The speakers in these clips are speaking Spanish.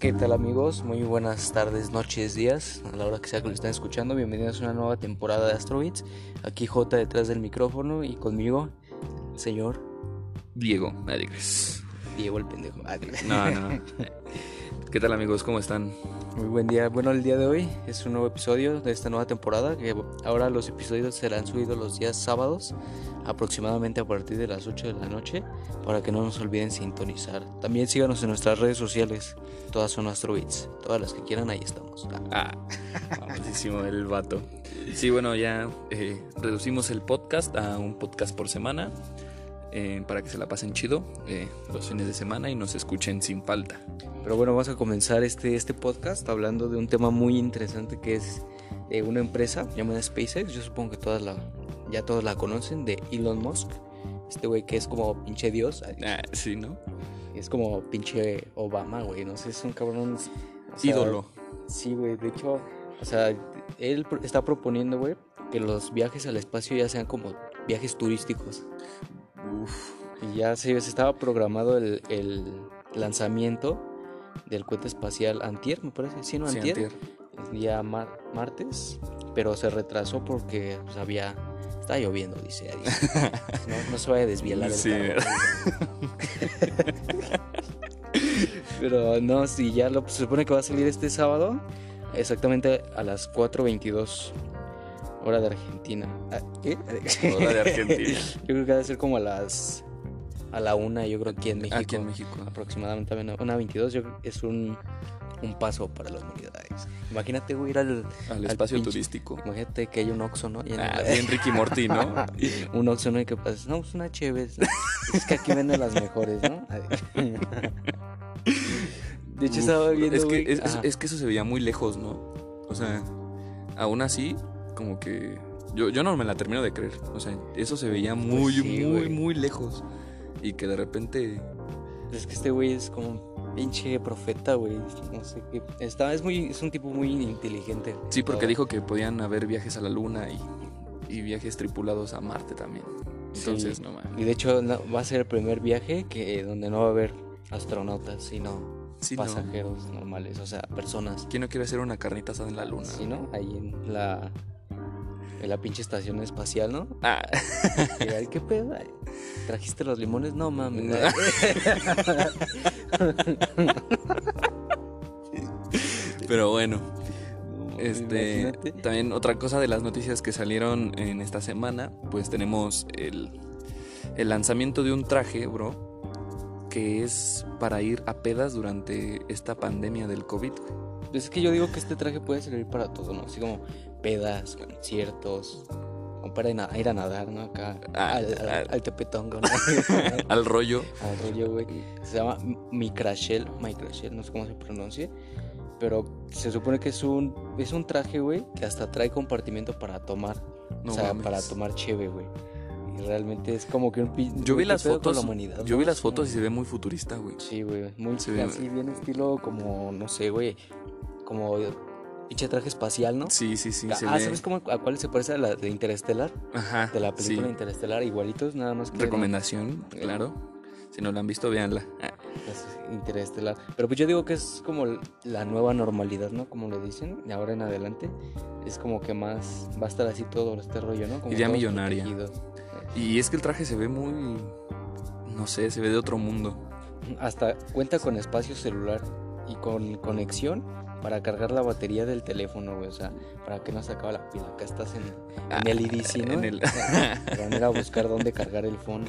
¿Qué tal amigos? Muy buenas tardes, noches, días, a la hora que sea que lo estén escuchando. Bienvenidos a una nueva temporada de Astrobits. Aquí J detrás del micrófono y conmigo, señor Diego Alegres. Diego el pendejo. Ah, No, no. ¿Qué tal amigos? ¿Cómo están? Muy buen día. Bueno, el día de hoy es un nuevo episodio de esta nueva temporada. Que ahora los episodios serán subidos los días sábados, aproximadamente a partir de las 8 de la noche, para que no nos olviden sintonizar. También síganos en nuestras redes sociales. Todas son Astrobits. Todas las que quieran, ahí estamos. Ah, famosísimo el vato. Sí, bueno, ya eh, reducimos el podcast a un podcast por semana. Eh, para que se la pasen chido eh, los fines de semana y nos escuchen sin falta. Pero bueno, vamos a comenzar este, este podcast hablando de un tema muy interesante que es de una empresa llamada SpaceX. Yo supongo que todas la, ya todos la conocen, de Elon Musk. Este güey que es como pinche Dios. Ah, sí, ¿no? Es como pinche Obama, güey. No sé, es un cabrón. o sea, Ídolo. Sí, güey. De hecho, o sea, él está proponiendo, güey, que los viajes al espacio ya sean como viajes turísticos. Uf. Y ya se, se estaba programado el, el lanzamiento del cohete espacial Antier, me parece. Sí, no, Sí, Antier. antier. El día mar- martes, pero se retrasó porque pues, había. Está lloviendo, dice. No, no se vaya a desvielar el Sí. Pero no, sí, ya lo, se supone que va a salir este sábado, exactamente a las 4.22 hora de Argentina. Ah, ¿Qué? Hora de Argentina. Yo creo que va a ser como a las a la una, yo creo aquí en México. Aquí en México. Aproximadamente a una 22, yo creo que es un, un paso para la humanidad. Imagínate, güey, ir al, Al al espacio pinche- turístico. Imagínate que hay un Oxxo, ¿no? Y en Ah, el- Ricky Morty, ¿no? un Oxxo, ¿no? Y que pasas, no, pues una chévere. Es que aquí venden las mejores, ¿no? De hecho, Uf, estaba viendo, es que, es, es- es que eso se veía muy lejos, ¿no? O sea, aún así, como que. Yo, yo no me la termino de creer. O sea, eso se veía muy, Pues sí, muy, güey. muy lejos. Y que de repente. Es que este güey es como pinche profeta, güey. No sé qué. Está, es, muy, es un tipo muy inteligente. Sí, porque dijo que podían haber viajes a la luna y, y viajes tripulados a Marte también. Entonces, Sí. no mames. Y de hecho, no- va a ser el primer viaje que donde no va a haber astronautas, sino Sí, no. pasajeros normales, o sea, personas. ¿Quién no quiere hacer una carnita asada en la luna? Sí, ¿no? Ahí en la, en la pinche estación espacial, ¿no? Ah, ay, ¿Qué pedo? ¿Trajiste los limones? No mames. pero bueno. No, Este, imagínate. también otra cosa de las noticias que salieron en esta semana, pues tenemos el, el lanzamiento de un traje, bro, que es para ir a pedas durante esta pandemia del COVID. es que yo digo que este traje puede servir para todo, ¿no? Así como pedas, conciertos, o para ir a, nadar, ¿no? Acá, Ah, al, al, al tepetongo, ¿no? Al rollo. al rollo, güey. Se llama Micrashell, Micrashell, no sé cómo se pronuncie. Pero se supone que es un, es un traje, güey, que hasta trae compartimiento para tomar. No o sea, mames. para tomar cheve, güey. Y realmente es como que un Yo vi ¿qué las fotos. la humanidad, Yo no? vi las fotos y se ve muy futurista, güey. Sí, güey. Muy Se ve- así, bien estilo como, no sé, güey. Como pinche traje espacial, ¿no? Sí, sí, sí. se ah, ve- ¿sabes cómo, a cuál se parece a la de Interestelar? Ajá. De la película sí. Interestelar, igualitos, nada más que. Recomendación, claro. Si no la han visto, véanla. Ah, Interestelar. Pero pues yo digo que es como la nueva normalidad, ¿no? Como le dicen, de ahora en adelante. Es como que más va a estar así todo este rollo, ¿no? Como Idea millonaria. protegidos. Y es que el traje se ve muy. No sé, se ve de otro mundo. Hasta cuenta con espacio celular y con conexión para cargar la batería del teléfono, güey. O sea, para que no se acabe la pila. Acá estás en, en el IDC, ¿no? En el- Para ir a buscar dónde cargar el phone.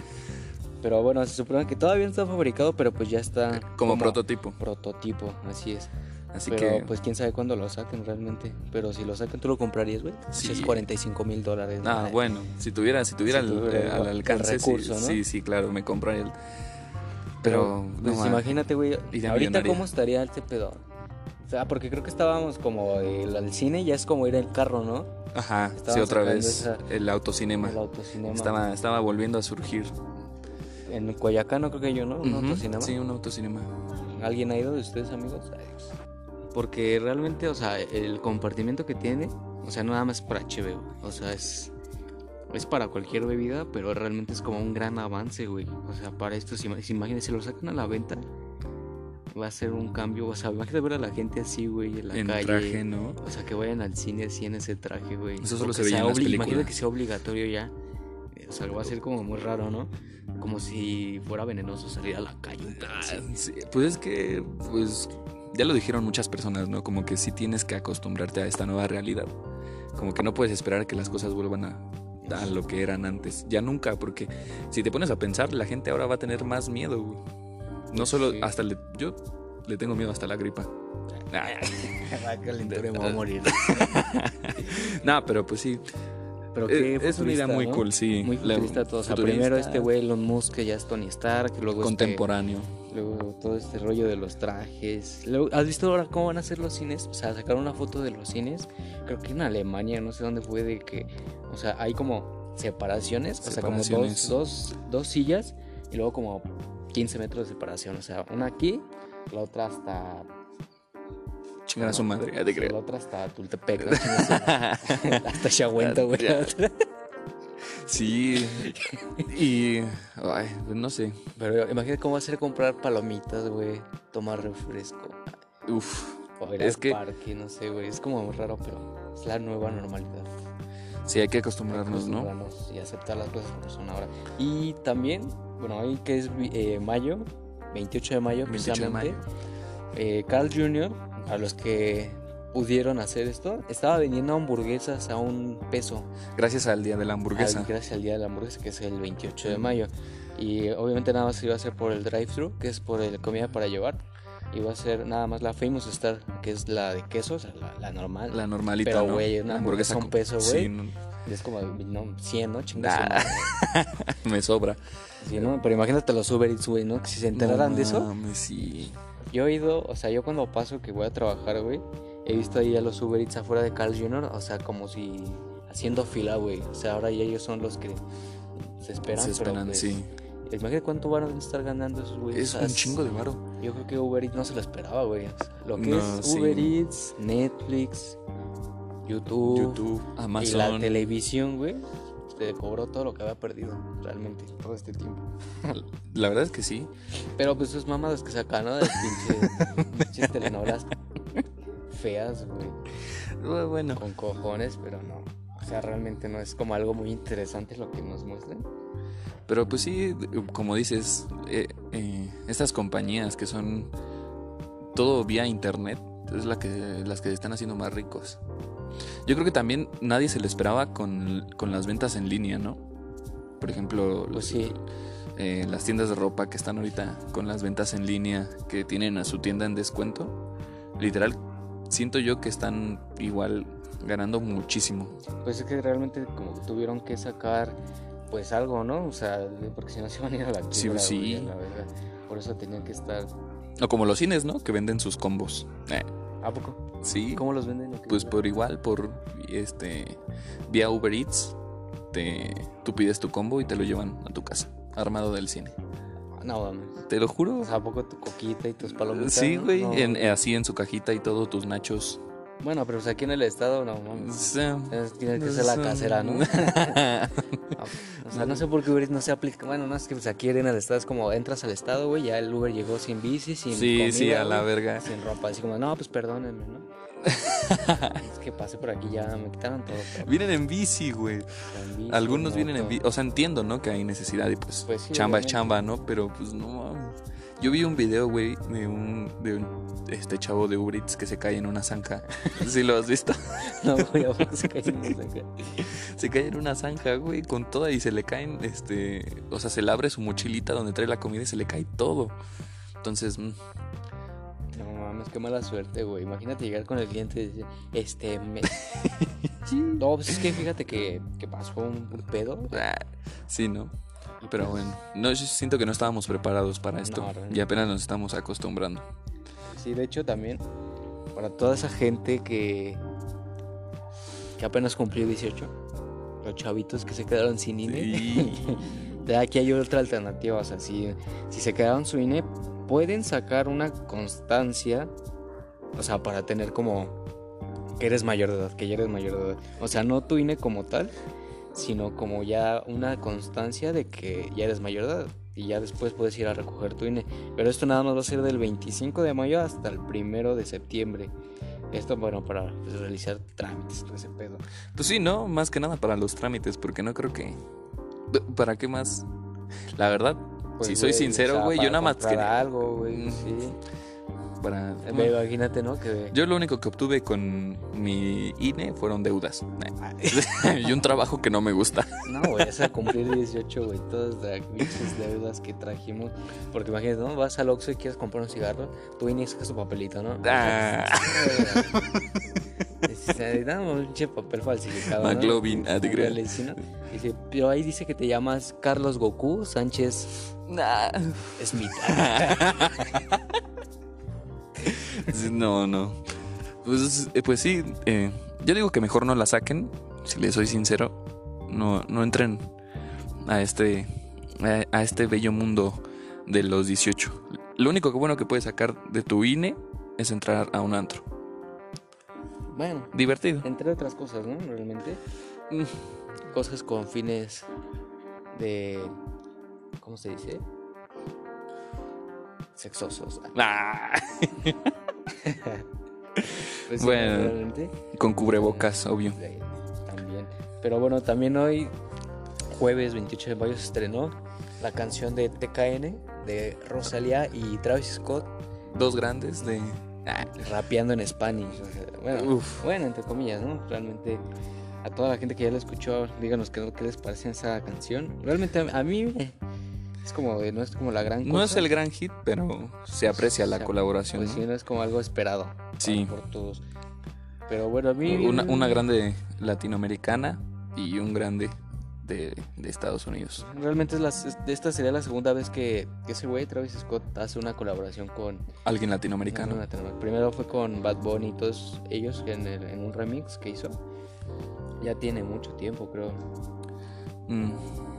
Pero bueno, se supone que todavía no está fabricado, pero pues ya está Como, prototipo. prototipo, así es. Así pero que. pues quién sabe cuándo lo saquen realmente. Pero si lo sacan, ¿tú lo comprarías, güey? Sí. Es 45 mil dólares. Ah, Ay, bueno, si tuviera, si tuviera Si el, tuviera eh, el- al el alcance, sí, ¿no? sí, sí, claro, me compraría el. Pero, Pues no, ma, imagínate, güey. Ahorita. ¿cómo estaría este pedo? Sea, porque creo que estábamos como el, al cine, ya es como ir al carro, ¿no? Ajá, sí, estaban otra vez. esa- El autocinema. El autocinema. Estaba, estaba volviendo a surgir. En Coyacán, no creo que yo, ¿no? Un Ujú, autocinema. Sí, un autocinema. ¿Alguien ha ido de ustedes, amigos? Porque realmente, o sea, el compartimiento que tiene, o sea, no nada más para HBO. O sea, es, es para cualquier bebida, pero realmente es como un gran avance, güey. O sea, para estos, ima- imagínense, si lo sacan a la venta, va a ser un cambio. O sea, imagínate ver a la gente así, güey, en la En calle. traje, ¿no? O sea, que vayan al cine así en ese traje, güey. Eso solo se veía en las películas. Imagínate que sea obligatorio ya. O sea, va a ser como muy raro, ¿no? Como si fuera venenoso salir a la calle. Ah, sí, Pues es que, pues, ya lo dijeron muchas personas, ¿no? Como que sí tienes que acostumbrarte a esta nueva realidad. Como que no puedes esperar a que las cosas vuelvan a, a lo que eran antes. Ya nunca, porque si te pones a pensar, la gente ahora va a tener más miedo, güey. No solo, Sí. hasta le, yo le tengo miedo hasta la gripa. Va a me morir. Nah, pero pues sí. Pero Eh, qué es una idea muy ¿no? cool, sí. Muy La- futurista todo. O sea, futurista, primero este güey Elon Musk que ya es Tony Stark, luego este- Contemporáneo. luego todo este rollo de los trajes. Luego, ¿Has visto ahora cómo van a ser los cines? O sea, sacaron una foto de los cines. Creo que en Alemania, no sé dónde fue, de que, o sea, hay como separaciones, o sea, como dos, Separaciones. dos, dos sillas y luego como 15 metros de separación. O sea, una aquí, la otra hasta Chingar a su madre, ya te creo. La otra hasta Tultepec. madre. hasta Chahuenta, güey. Sí. Y. Ay, pues no sé. Pero imagínate cómo va a ser comprar palomitas, güey. Tomar refresco. Uf. O ir Es al que- parque, no sé, güey. Es como raro, pero es la nueva normalidad. Sí, hay que acostumbrarnos, ¿no? Acostumbrarnos Y aceptar las cosas como son ahora. Y también, bueno, hoy que es eh, mayo, 28 de mayo, 28 de precisamente. eh, Carl Jr., a los que pudieron hacer esto, estaba vendiendo hamburguesas a un peso. Gracias al día de la al- hamburguesa. gracias al día de la hamburguesa, que es el 28 de mayo. Y obviamente nada más se iba a hacer por el drive-thru, que es por el comida para llevar. Va a ser nada más la Famous Star, que es la de queso, o sea, la, la normal. La normalita, Pero, ¿no? güey, una hamburguesa con con- peso, Sí, güey. no, Y es como no, 100, ¿no? Me sobra. Sí, ¿no? Pero imagínate los Uber Eats, güey, ¿no? Que si se enteraran No de eso. mames, sí. Yo he ido, o sea, yo cuando paso que voy a trabajar, güey, he visto ahí a los Uber Eats afuera de Carl Jr., o sea, como si haciendo fila, güey. O sea, ahora ya ellos son los que se esperan. Se pero, esperan, pues, sí. Imagínate cuánto van a estar ganando esos güeyes. Es un chingo de varo. Yo creo que Uber Eats no se lo esperaba, güey. O sea, lo que No, es sí. Uber Eats, Netflix, YouTube, YouTube, y la Amazon. televisión, güey, te cobró todo lo que había perdido realmente todo este tiempo. La verdad es que sí. Pero pues sus mamadas que sacan, ¿no? De pinches, pinches telenovelas feas, güey. Bueno. Con cojones, pero no. O sea, realmente no es como algo muy interesante lo que nos muestran. Pero pues sí, como dices, eh, eh, estas compañías que son todo vía internet es la que, las que se están haciendo más ricos. Yo creo que también nadie se lo esperaba con, con las ventas en línea, ¿no? Por ejemplo, Pues los- sí, eh, las tiendas de ropa que están ahorita con las ventas en línea, que tienen a su tienda en descuento. Literal, siento yo que están igual ganando muchísimo. pues es que realmente como tuvieron que sacar pues algo, ¿no? O sea, porque si no se iban a ir a la Sí, quiebra, sí. a la verga. Por eso tenían que estar... O como los cines, ¿no? Que venden sus combos. Eh, ¿A poco? Sí. ¿Cómo los venden? Pues por igual, por este vía Uber Eats, te, tú pides tu combo y te lo llevan a tu casa, armado del cine. No, mames. Te lo juro. O sea, ¿a poco tu coquita y tus palomitas? Sí, güey, No. así en su cajita y todo, tus nachos. Bueno, pero pues aquí en el estado, no, mames. Es- Tiene que ser la casera, ¿no? O sea, no sé por qué Uber no se aplica. Bueno, no es que pues, aquí en el estado es como entras al estado, güey, ya el Uber llegó sin bici, sin sí, comida, sí, a la güey, verga. sin ropa. Así como, no, pues perdónenme, ¿no? es que pasé por aquí ya, me quitaron todo. pero, Vienen en bici, güey. bici, Algunos vienen en bici. O sea, entiendo, ¿no? Que hay necesidad y pues, Pues sí, chamba es chamba, ¿no? Pero pues no mames. Yo vi un video, güey, de un, de un este chavo de Uber Eats que se cae en una zanja. ¿Sí lo has visto? No, güey, a buscar en esa acá. Se cae en una zanja, güey, con toda y se le caen, este, o sea, se le abre su mochilita donde trae la comida y se le cae todo. Entonces, mm, No mames, qué mala suerte, güey. Imagínate llegar con el cliente y decir, este, me... No, pues es que fíjate que, que pasó un, un pedo. ah, sí, ¿no? Pero bueno, no, yo siento que no estábamos preparados para esto No, y apenas nos estamos acostumbrando. Sí, de hecho también para toda esa gente que que apenas cumplió 18, los chavitos que se quedaron sin INE. Sí. de aquí hay otra alternativa, o sea, si, si se quedaron sin INE, pueden sacar una constancia, o sea, para tener como que eres mayor de edad, que ya eres mayor de edad. O sea, no tu INE como tal, sino como ya una constancia de que ya eres mayor de edad y ya después puedes ir a recoger tu INE. Pero esto nada más va a ser del 25 de mayo hasta el 1 de septiembre. Esto, bueno, para pues, realizar trámites, todo ese pedo. Pues sí, ¿no? Más que nada para los trámites, porque no creo que... ¿Para qué más? La verdad, Pues, si soy güey, sincero, o sea, güey, yo nada más quería... algo, güey, sí. Para... Eh, Imagínate, ¿no? Que Yo lo único que obtuve con mi INE fueron deudas. y un trabajo que no me gusta. No, güey, es a cumplir 18, güey, todas las deudas que trajimos. Porque imagínate, ¿no? Vas al Oxxo y quieres comprar un cigarro, tú y sacas tu papelito, ¿no? Ah. Dame un pinche papel falsificado. McLovin, ah, ¿no? Dice, pero ahí dice que te llamas Carlos Goku Sánchez Smith. No, no. Pues, eh, pues sí, eh, yo digo que mejor no la saquen, si les soy sincero. No, no entren a este, a, a este bello mundo de los 18. Lo único que bueno que puedes sacar de tu INE es entrar a un antro. bueno, Divertido. entre otras cosas, ¿no? Realmente. Mm, Cosas con fines de. ¿Cómo se dice? Sexosos. ah, Pues Bueno. realmente. con cubrebocas, obvio. También. Pero bueno, también hoy, jueves 28 de mayo, se estrenó la canción de TKN de Rosalía y Travis Scott Dos grandes de... Ah, rapeando en Spanish. o sea, bueno, Uf. bueno, entre comillas, ¿no? Realmente, a toda la gente que ya la escuchó, díganos qué, qué les parece esa canción. Realmente a, a mí eh, es como, de- no es como la gran cosa. No es el gran hit, pero se aprecia la Se- colaboración. Pues ¿no? sí, no es como algo esperado. Sí. Por todos. Pero bueno, a mí. Una, una grande latinoamericana y un grande de, de Estados Unidos. Realmente es la, es- esta sería la segunda vez que, que ese güey, Travis Scott, hace una colaboración con. Alguien latinoamericano. Primero fue con Bad Bunny y todos ellos en, el- en un remix que hizo. Ya tiene mucho tiempo, creo. Mm,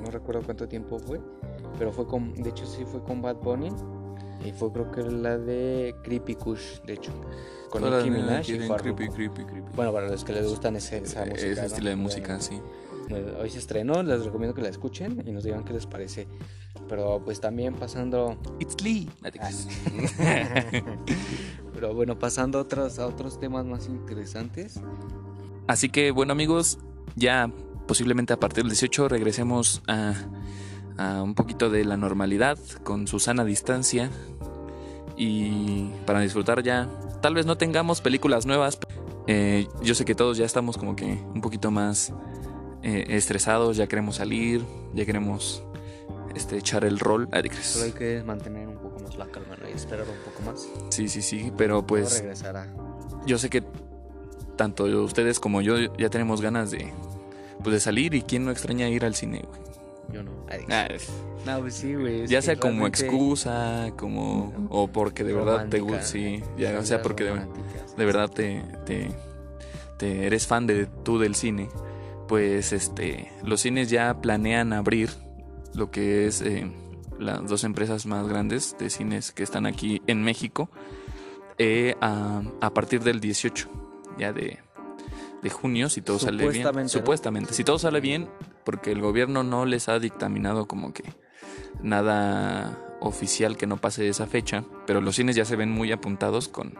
No recuerdo cuánto tiempo fue. Pero fue con. De hecho, sí fue con Bad Bunny. Y fue, creo que la de Creepy Kush, de hecho. Con Nicki Minaj y creepy, creepy, creepy. Bueno, para los que les gustan ese, esa Eh, música. ese ¿no? estilo de música, sí. Pues, Hoy se estrenó, les recomiendo que la escuchen y nos digan qué les parece. Pero pues también pasando, It's Lee. pero bueno, pasando a otros, a otros temas más interesantes. Así que, bueno, amigos, ya posiblemente a partir del 18 regresemos a, a un poquito de la normalidad con su sana distancia y para disfrutar ya. Tal vez no tengamos películas nuevas. eh, yo sé que todos ya estamos como que un poquito más eh, estresados, ya queremos salir, ya queremos este, echar el rol. Ah, ¿te crees? Solo hay que mantener un poco más la calma ¿no? y esperar un poco más. Sí, sí, sí, pero pues regresará. yo sé que tanto ustedes como yo ya tenemos ganas de, pues, de salir y quién no extraña ir al cine, güey. Yo no. Ay, Ah, No, pues sí, güey. es ya sea como realmente excusa, como o porque de verdad te gusta, sí, ya salidas sea porque de, verdad te, te, te eres fan de tú del cine, pues este los cines ya planean abrir lo que es eh, las dos empresas más grandes de cines que están aquí en México eh, a, a partir del 18 ya de, de junio si todo sale bien Supuestamente, ¿no? supuestamente si todo sale bien porque el gobierno no les ha dictaminado como que nada oficial que no pase esa fecha pero los cines ya se ven muy apuntados con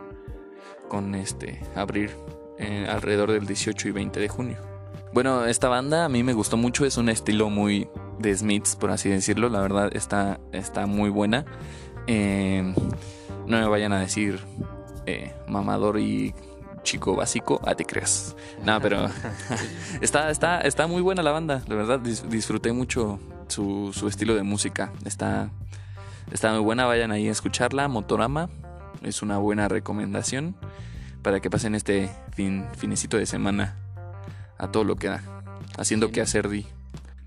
con este abrir eh, alrededor del 18 y 20 de junio bueno, esta banda a mí me gustó mucho, es un estilo muy de Smiths, por así decirlo, la verdad está, está muy buena. Eh, no me vayan a decir eh, mamador y chico básico, ah, te creas. No, pero está, está, está muy buena la banda, la verdad dis- disfruté mucho su, su estilo de música, está, está muy buena, vayan ahí a escucharla, Motorama, es una buena recomendación para que pasen este fin, finecito de semana a todo lo que da, haciendo que hacer di.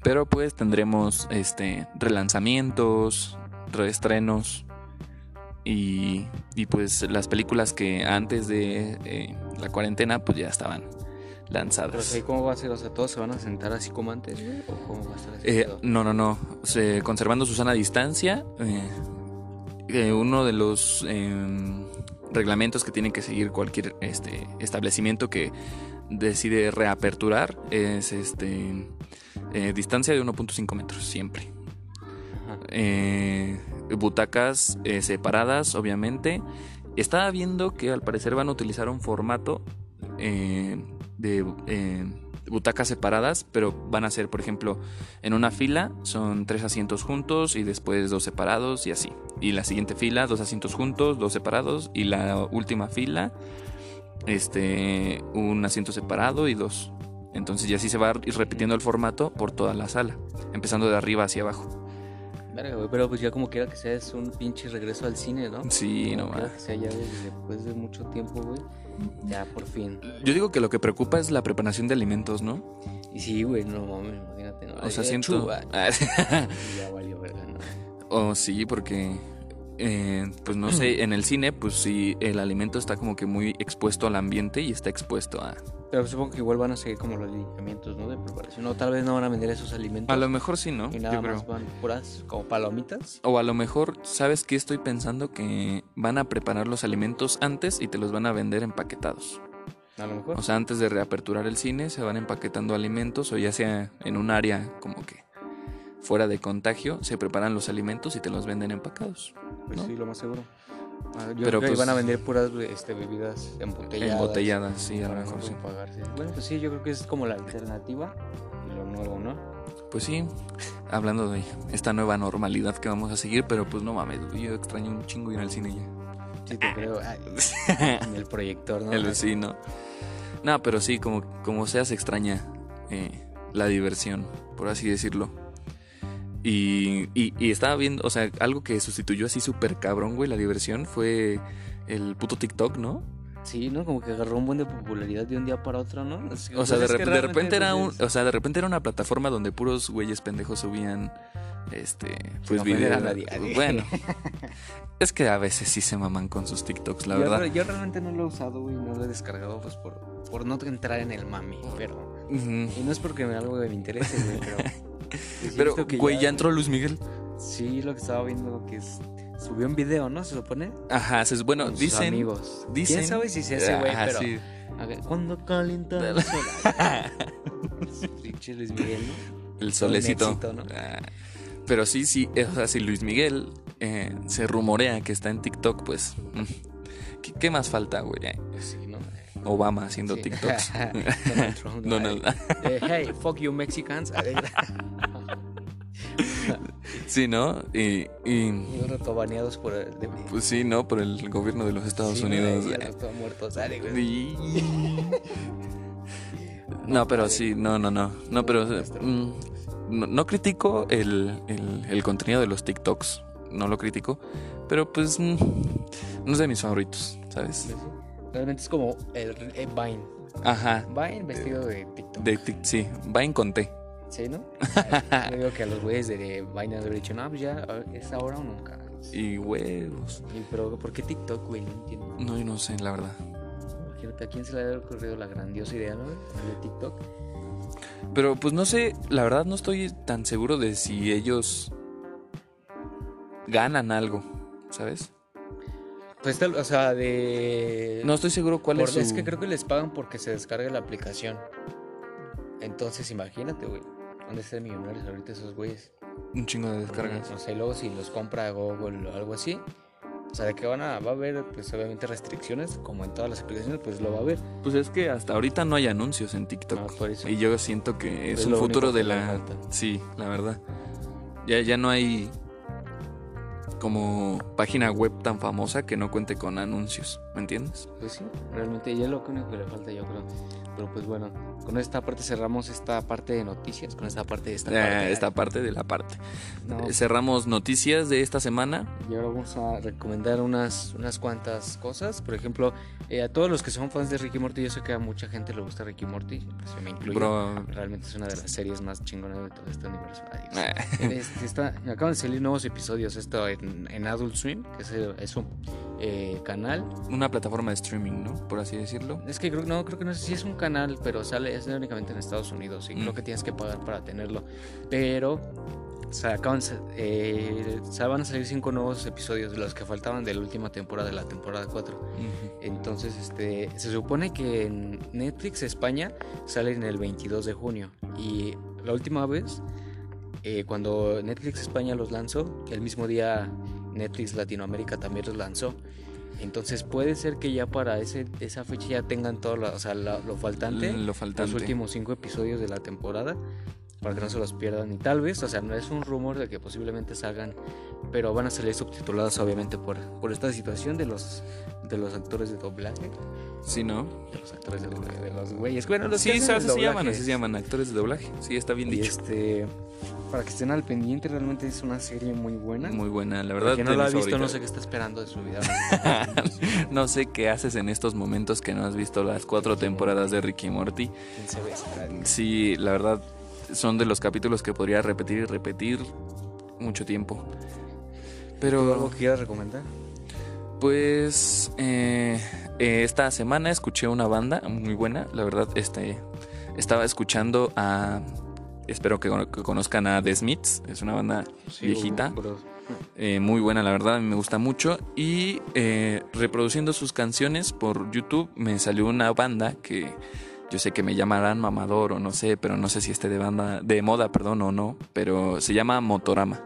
Pero pues tendremos este relanzamientos, reestrenos y, y pues las películas que antes de eh, la cuarentena pues ya estaban Pero lanzadas. sí, ¿cómo va a ser? O sea, ¿todos se van a sentar así como antes? ¿O cómo va a estar ese Eh, no, no, no. Se- conservando su sana distancia. eh, eh, uno de los em, reglamentos que tiene que seguir cualquier este, establecimiento que decide reaperturar es este eh, distancia de 1.5 metros siempre. Eh, butacas eh, separadas, obviamente. Estaba viendo que al parecer van a utilizar un formato eh, de butacas separadas, pero van a ser, por ejemplo, en una fila son tres asientos juntos y después dos separados y así. Y la siguiente fila, dos asientos juntos, dos separados y la última fila, este, un asiento separado y dos. Entonces ya así se va repitiendo el formato por toda la sala, empezando de arriba hacia abajo. Verga, güey, pero pues ya como quiera que sea es un pinche regreso al cine, ¿no? Sí, no más. que sea ya después de mucho tiempo, güey. Ya por fin. Yo digo que lo que preocupa es la preparación de alimentos, ¿no? Y sí, güey, no mames, imagínate, ¿no? O sea, Eh, siento... ya valió verga, ¿no? Oh, sí, porque, eh, pues no sé, en el cine, pues sí, el alimento está como que muy expuesto al ambiente y está expuesto a... Pero supongo que igual van a seguir como los lineamientos, ¿no? De preparación. O tal vez no van a vender esos alimentos. A lo mejor sí, ¿no? Y nada Yo creo. más van puras como palomitas. O a lo mejor, ¿sabes qué estoy pensando? Que van a preparar los alimentos antes y te los van a vender empaquetados. A lo mejor. O sea, antes de reaperturar el cine, se van empaquetando alimentos o ya sea en un área como que fuera de contagio, se preparan los alimentos y te los venden empacados. Pues ¿no? sí, lo más seguro. Ah, yo Pero, creo que pues, van a vender puras este, bebidas embotelladas. Embotelladas, sí, a lo mejor sí. pagarse. Bueno, pues sí, yo creo que es como la alternativa y lo nuevo, ¿no? Pues sí, hablando de esta nueva normalidad que vamos a seguir, pero pues no mames, yo extraño un chingo ir al cine ya. Sí, te creo. Ay, en el proyector, ¿no? El vecino. No, pero sí, como, como sea, se extraña eh, la diversión, por así decirlo. Y, y, y estaba viendo, o sea, algo que sustituyó así súper cabrón, güey, la diversión fue el puto TikTok, ¿no? Sí, ¿no? Como que agarró un buen de popularidad de un día para otro, ¿no? O sea, de, repente era un, pues, o sea, de repente era una plataforma donde puros güeyes pendejos subían este pues videos. nadie. Bueno, es que a veces sí se maman con sus TikToks, la yo, verdad. yo realmente no lo he usado, güey, no lo he descargado, pues por, por no entrar en el mami, pero... Y no es porque me algo me interese, güey, pero... Pero que güey, ya entró Luis Miguel. Sí, lo que estaba viendo que es... Subió un video, ¿no? Se supone. Ajá, se- bueno, Con sus dicen amigos. dicen ¿Quién sabe si sea ese güey, Ajá, pero... sí. Ver, ¿Cuándo calienta el sol? Pinche Luis Miguel, ¿no? El solecito. éxito, ¿no? Ah, Pero sí, sí, o sea, si Luis Miguel eh, se rumorea que está en TikTok, pues. mm, ¿Qué, qué más falta, güey? Pues sí, ¿no? Obama haciendo Sí. TikToks. Donald Trump. Donald- Eh, hey, fuck you Mexicans. Sí, ¿no? Y, y, Y unos tobaneados por el... de- pues sí, ¿no? Por el gobierno de los Estados Sí, Unidos. eh. todos muertos, sale, güey. Y- No, pero sí, no, no, no. No, pero. mm, no, no critico el, el, el contenido de los TikToks. No lo critico. Pero pues. mm, no es de mis favoritos, ¿sabes? Realmente es como el, el Vine. Ajá. Vine vestido de TikTok. De tic- sí, Vine con T. Sí, ¿no? Yo digo que a los güeyes de de haber dicho, no, pues ya, a ver, ¿es ahora o nunca? Y huevos. Y, pero, ¿por qué TikTok, güey? No entiendo. No, yo no sé, la verdad. Imagínate, ¿a quién se le ha ocurrido la grandiosa idea, no? De TikTok. Pero pues no sé, la verdad no estoy tan seguro de si ellos ganan algo, ¿sabes? Pues, tal- o sea, de... No estoy seguro cuál Por- es su... Es que creo que les pagan porque se descarga la aplicación. Entonces, imagínate, güey. ¿Dónde están millonarios ahorita esos güeyes? Un chingo de descargas. No sé, luego si los compra Google o algo así. O sea, de que van a, va a haber, pues obviamente restricciones, como en todas las aplicaciones, pues lo va a haber. Pues es que hasta ahorita no hay anuncios en TikTok. No, por eso. Y yo siento que es, Es un futuro de la... Sí, la verdad. Ya, ya no hay como página web tan famosa que no cuente con anuncios, ¿me entiendes? Pues sí, realmente ya es lo único que le falta, yo creo. Pero pues bueno, con esta parte cerramos esta parte de noticias, con esta parte de esta Eh, parte. esta parte de la parte. No, Eh, Cerramos noticias de esta semana. Y ahora vamos a recomendar unas, unas cuantas cosas. Por ejemplo, eh, a todos los que son fans de Ricky Morty, yo sé que a mucha gente le gusta Ricky Morty, pues yo me incluyo. Bro, Realmente es una de las series más chingonas de todo este universo. Adiós. eh, está, acaban de salir nuevos episodios. Esto en, en Adult Swim, que es, es un eh, canal. una plataforma de streaming, ¿no? Por así decirlo. Es que creo, no, creo que no sé si es un canal, pero sale es únicamente en Estados Unidos y Mm. creo que tienes que pagar para tenerlo. Pero se acaban, eh, van a salir cinco nuevos episodios de los que faltaban de la última temporada, de la temporada 4. Entonces, este, se supone que en Netflix España sale en el 22 de junio. Y la última vez, eh, cuando Netflix España los lanzó, el mismo día Netflix Latinoamérica también los lanzó. Entonces puede ser que ya para ese, esa fecha ya tengan todo lo, o sea, lo, faltante, lo faltante, los últimos cinco episodios de la temporada para que no se los pierdan. Y tal vez, o sea, no es un rumor de que posiblemente salgan, pero van a salir subtitulados obviamente por, por esta situación de los, de los actores de doblaje. Sí, ¿no? De los actores de doblaje, de los güeyes. Bueno, los sí, que se llaman, así se llaman, actores de doblaje. Sí, está bien Y dicho. este, para que estén al pendiente, realmente es una serie muy buena. Muy buena, la verdad. que no la ha visto, no sé qué está esperando de su vida. No sé qué haces en estos momentos que no has visto las cuatro temporadas de Ricky Morty. Sí, la verdad, son de los capítulos que podría repetir y repetir mucho tiempo. ¿Algo Pero, que quieras recomendar? pues, eh, eh, esta semana escuché una banda muy buena. La verdad, este, estaba escuchando a. Espero que, cono- que conozcan a The Smiths. Es una banda viejita. eh, muy buena, la verdad, a mí me gusta mucho. Y eh, reproduciendo sus canciones por YouTube me salió una banda que yo sé que me llamarán mamador o no sé, pero no sé si esté de banda, de moda, perdón, o no, pero se llama Motorama.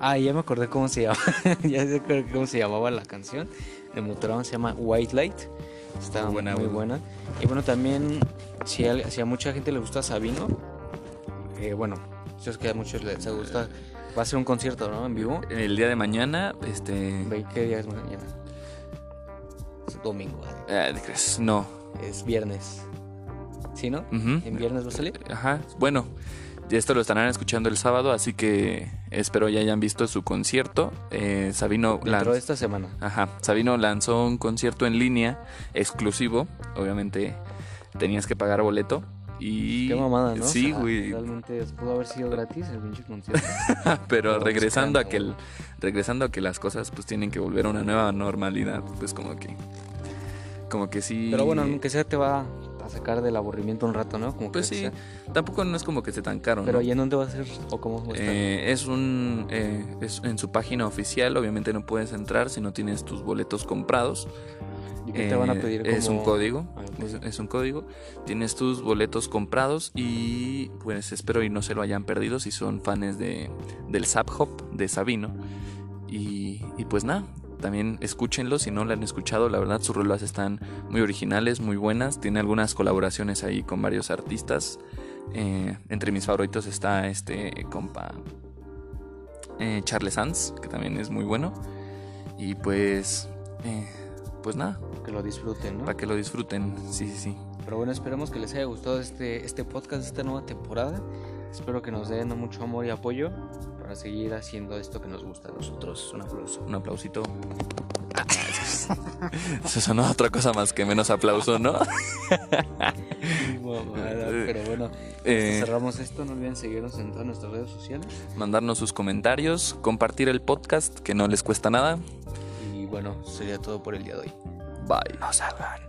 Ah, ya me acordé cómo se llama. ya sé cómo- cómo se llamaba la canción. De Motorama se llama White Light. Está Muy buena. Y bueno, también, si a, si a mucha gente le gusta Sabino, eh, bueno, yo sé que a muchos les gusta. Va a ser un concierto, ¿no? En vivo. El día de mañana, este... ¿Qué día es mañana? Es domingo. ah, ¿de crees? No. Es viernes. ¿Sí, no? ¿En viernes va a salir? Ajá, bueno, esto lo estarán escuchando el sábado, así que espero ya hayan visto su concierto. Eh, Sabino lanzó- de esta semana. Ajá, Sabino lanzó un concierto en línea exclusivo. Obviamente tenías que pagar boleto. Y. Qué mamada, ¿no? Sí, O sea, güey. Realmente pudo haber sido gratis el pinche concierto. Pero regresando a que el- regresando a que las cosas pues tienen que volver a una nueva normalidad, pues como que. Como que sí. Pero bueno, aunque sea te va a sacar del aburrimiento un rato, ¿no? Como Pues que sí. sea. Tampoco no es como que esté tan caro. Pero ¿no? ¿y en dónde va a ser o cómo va a? Eh, es un eh, es en su página oficial obviamente no puedes entrar si no tienes tus boletos comprados ¿Y qué te van a Eh, pedir? Es como- un código. Ah, un Es, código. es un código. Tienes tus boletos comprados y pues espero y no se lo hayan perdido si son fans de, del Zap Hop de Sabino. Y, y pues nada, también escúchenlo si no lo han escuchado. La verdad, sus rolas están muy originales, muy buenas. Tiene algunas colaboraciones ahí con varios artistas. Eh, entre mis favoritos está este compa eh, Charles Sanz, que también es muy bueno. Y pues, eh, pues nada, Que lo disfruten, ¿no? para que lo disfruten. Sí, sí, sí. Pero bueno, esperemos que les haya gustado este, este podcast, esta nueva temporada. Espero que nos den mucho amor y apoyo para seguir haciendo esto que nos gusta a nosotros. Un aplauso. Un aplausito. Eso sonó otra cosa más que menos aplauso, ¿no? Mamada, Pero bueno, Eh, cerramos esto. No olviden seguirnos en todas nuestras redes sociales. mandarnos sus comentarios, compartir el podcast, que no les cuesta nada. Y bueno, sería todo por el día de hoy. Bye. No salgan.